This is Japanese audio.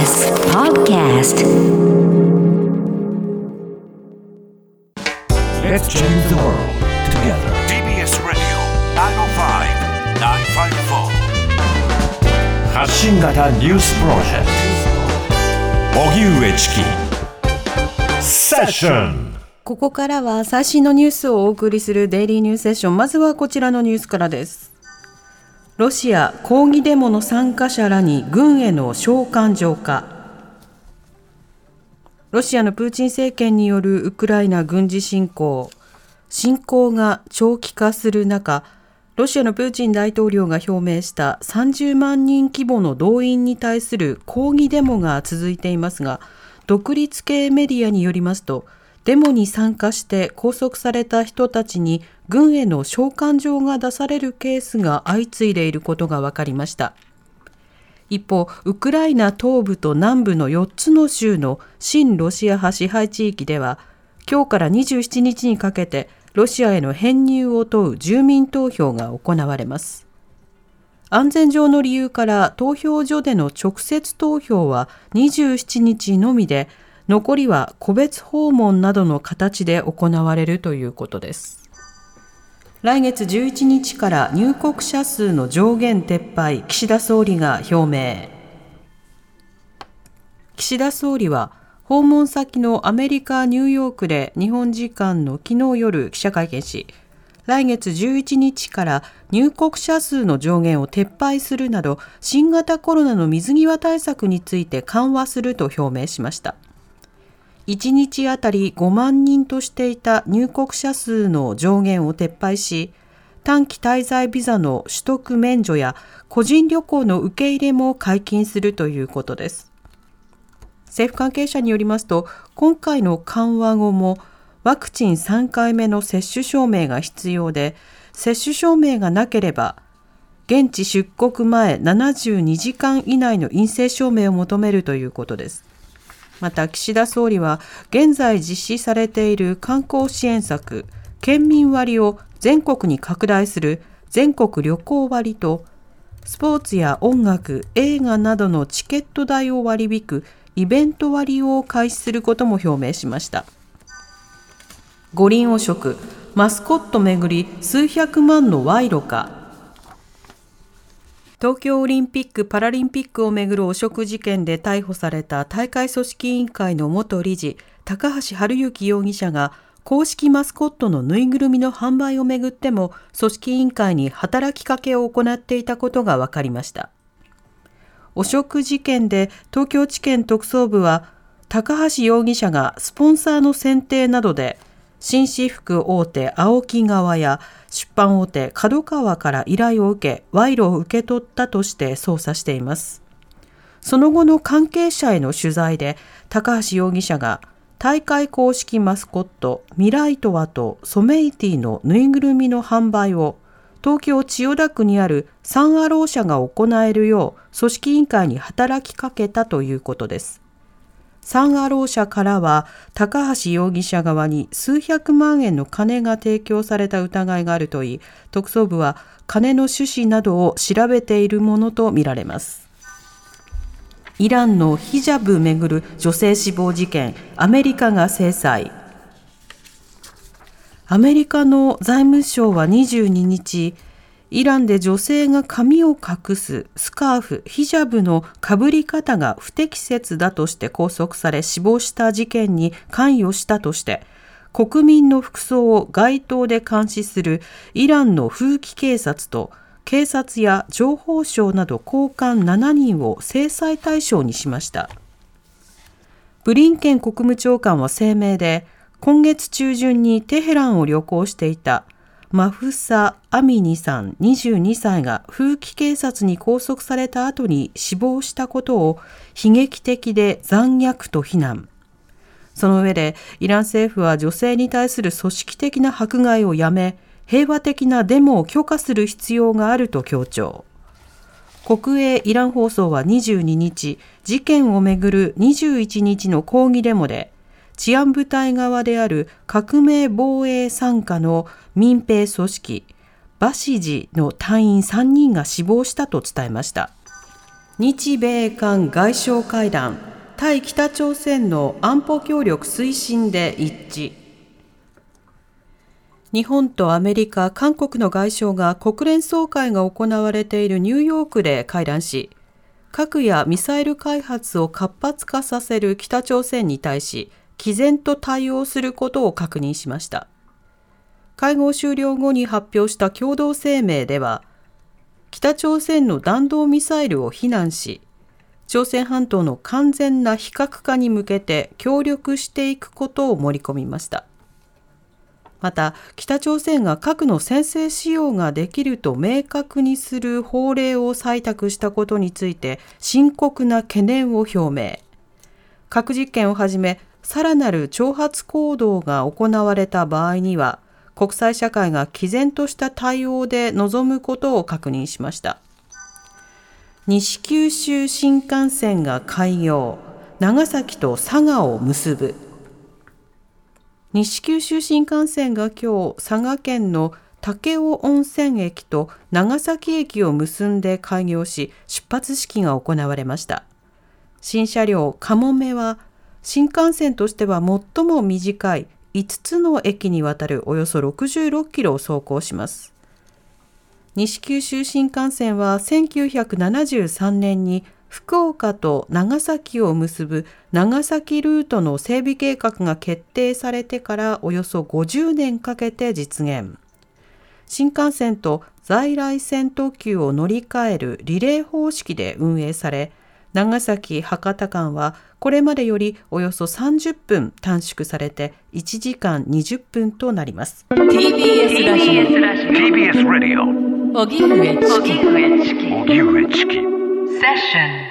TBS Podcast Let's change the world together. TBS Radio 905-954発信型ニュースプロジェクト荻上チキセッションここからは最新のニュースをお送りするデイリーニュースセッション。まずはこちらのニュースからです。ロシア抗議デモの参加者らに軍への召喚状か。ロシアのプーチン政権によるウクライナ軍事侵攻。侵攻が長期化する中、ロシアのプーチン大統領が表明した30万人規模の動員に対する抗議デモが続いていますが、独立系メディアによりますと、デモに参加して拘束された人たちに軍への召喚状が出されるケースが相次いでいることが分かりました。一方、ウクライナ東部と南部の4つの州の親ロシア派支配地域では、今日から27日にかけてロシアへの編入を問う住民投票が行われます。安全上の理由から投票所での直接投票は27日のみで、残りは個別訪問などの形で行われるということです。来月11日から入国者数の上限撤廃、岸田総理が表明。岸田総理は訪問先のアメリカ・ニューヨークで日本時間の昨日夜記者会見し、来月11日から入国者数の上限を撤廃するなど新型コロナの水際対策について緩和すると表明しました。1日あたり5万人としていた入国者数の上限を撤廃し、短期滞在ビザの取得免除や個人旅行の受け入れも解禁するということです。政府関係者によりますと、今回の緩和後もワクチン3回目の接種証明が必要で、接種証明がなければ、現地出国前72時間以内の陰性証明を求めるということです。また岸田総理は現在実施されている観光支援策県民割を全国に拡大する全国旅行割とスポーツや音楽映画などのチケット代を割り引くイベント割を開始することも表明しました。五輪汚職マスコットめぐり数百万の賄賂か。東京オリンピック・パラリンピックをめぐる汚職事件で逮捕された大会組織委員会の元理事高橋治之容疑者が公式マスコットのぬいぐるみの販売をめぐっても組織委員会に働きかけを行っていたことが分かりました。汚職事件で東京地検特捜部は高橋容疑者がスポンサーの選定などで紳士服大手 AOKI 側や出版大手 KADOKAWA から依頼を受け賄賂を受け取ったとして捜査しています。その後の関係者への取材で高橋容疑者が大会公式マスコットミライトワとソメイティのぬいぐるみの販売を東京千代田区にあるサンアロー社が行えるよう組織委員会に働きかけたということです。サンアロー社からは高橋容疑者側に数百万円の金が提供された疑いがあるといい。特捜部は金の趣旨などを調べているものとみられます。イランのヒジャブめぐる女性死亡事件。アメリカが制裁。アメリカの財務省は22日イランで女性が髪を隠すスカーフ、ヒジャブのかぶり方が不適切だとして拘束され死亡した事件に関与したとして、国民の服装を街頭で監視するイランの風紀警察と警察や情報省など高官7人を制裁対象にしました。ブリンケン国務長官は声明で、今月中旬にテヘランを旅行していたマフサ・アミニさん22歳が風紀警察に拘束された後に死亡したことを悲劇的で残虐と非難。その上でイラン政府は女性に対する組織的な迫害をやめ、平和的なデモを許可する必要があると強調。国営イラン放送は22日、事件をめぐる21日の抗議デモで、治安部隊側である革命防衛参加の民兵組織バシジの隊員3人が死亡したと伝えました。日米韓外相会談対北朝鮮の安保協力推進で一致日本とアメリカ、韓国の外相が国連総会が行われているニューヨークで会談し、核やミサイル開発を活発化させる北朝鮮に対し、毅然と対応することを確認しました。会合終了後に発表した共同声明では、北朝鮮の弾道ミサイルを非難し、朝鮮半島の完全な非核化に向けて協力していくことを盛り込みました。また、北朝鮮が核の先制使用ができると明確にする法令を採択したことについて深刻な懸念を表明。核実験をはじめ、さらなる挑発行動が行われた場合には、国際社会が毅然とした対応で臨むことを確認しました。西九州新幹線が開業、長崎と佐賀を結ぶ。西九州新幹線が今日、佐賀県の武雄温泉駅と長崎駅を結んで開業し、出発式が行われました。新車両かもめは、新幹線としては最も短い5つの駅にわたるおよそ66キロを走行します。西九州新幹線は1973年に福岡と長崎を結ぶ長崎ルートの整備計画が決定されてからおよそ50年かけて実現。新幹線と在来線特急を乗り換えるリレー方式で運営され、長崎博多間はこれまでよりおよそ30分短縮されて1時間20分となります。TBS ラジオ TBS ラジオ荻上チキ荻上チキセッション